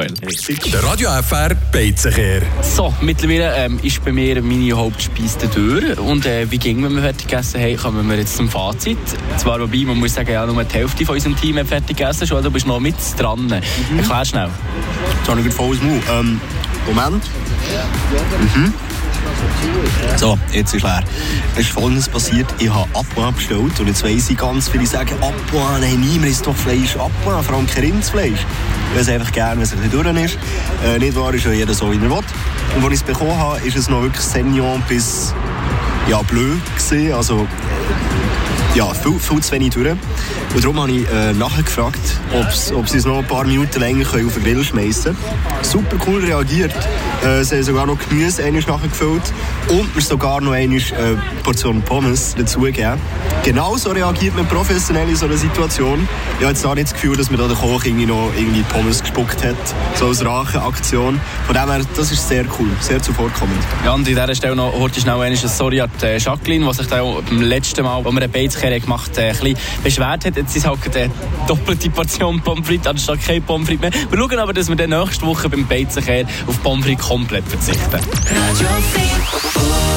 Joel. Richtig. Der Radio FR Beizenkehr. So, mittlerweile ähm, ist bei mir meine Hauptspeise durch. Und äh, wie ging, wenn wir fertig gegessen haben, kommen wir jetzt zum Fazit. Zwar wobei, man muss sagen, ja, nur die Hälfte von unserem Team hat fertig gegessen. Joel, du bist noch mit dran. Mhm. Erklär schnell. Jetzt habe ich voll aus dem Mund. Ähm, Moment. Mhm. So, jetzt ist leer. Es ist folgendes passiert. Ich habe Apoin bestellt und jetzt weiss ich ganz viele sagen, Apoin, nein, niemand isst doch Fleisch. Apoin, vor allem kein Rindsfleisch. Ich esse einfach gerne, wenn es ein bisschen durch ist. Äh, nicht wahr, ist ja jeder so, wie er will. Und als ich es bekommen habe, ist es noch wirklich Senior bis ja, bleu gewesen. Also, ja, viel, viel zu wenig durch. Und darum habe ich äh, nachgefragt, ob sie es noch ein paar Minuten länger können auf den Grill schmeißen können. Super cool reagiert. Äh, sie haben sogar noch Gemüse nachgefüllt und mir sogar noch eine äh, Portion Pommes dazugegeben. Genauso reagiert man professionell in so einer Situation. Ich habe jetzt auch nicht das Gefühl, dass mir da der Koch irgendwie noch irgendwie Pommes gespuckt hat, so als Racheaktion. Von dem her, das ist sehr cool, sehr zuvorkommend. Ja, und an dieser Stelle noch heute schnell eine Sorry an die Jacqueline, die sich da beim letzten Mal, als wir eine Beizkehre gemacht haben, ein bisschen beschwert hat. Jetzt ist halt eine doppelte Portion Pommes frites, anstatt kein Pommes frites mehr. Wir schauen aber, dass wir dann nächste Woche beim Beizenkehr auf Pommes frites komplett verzichten.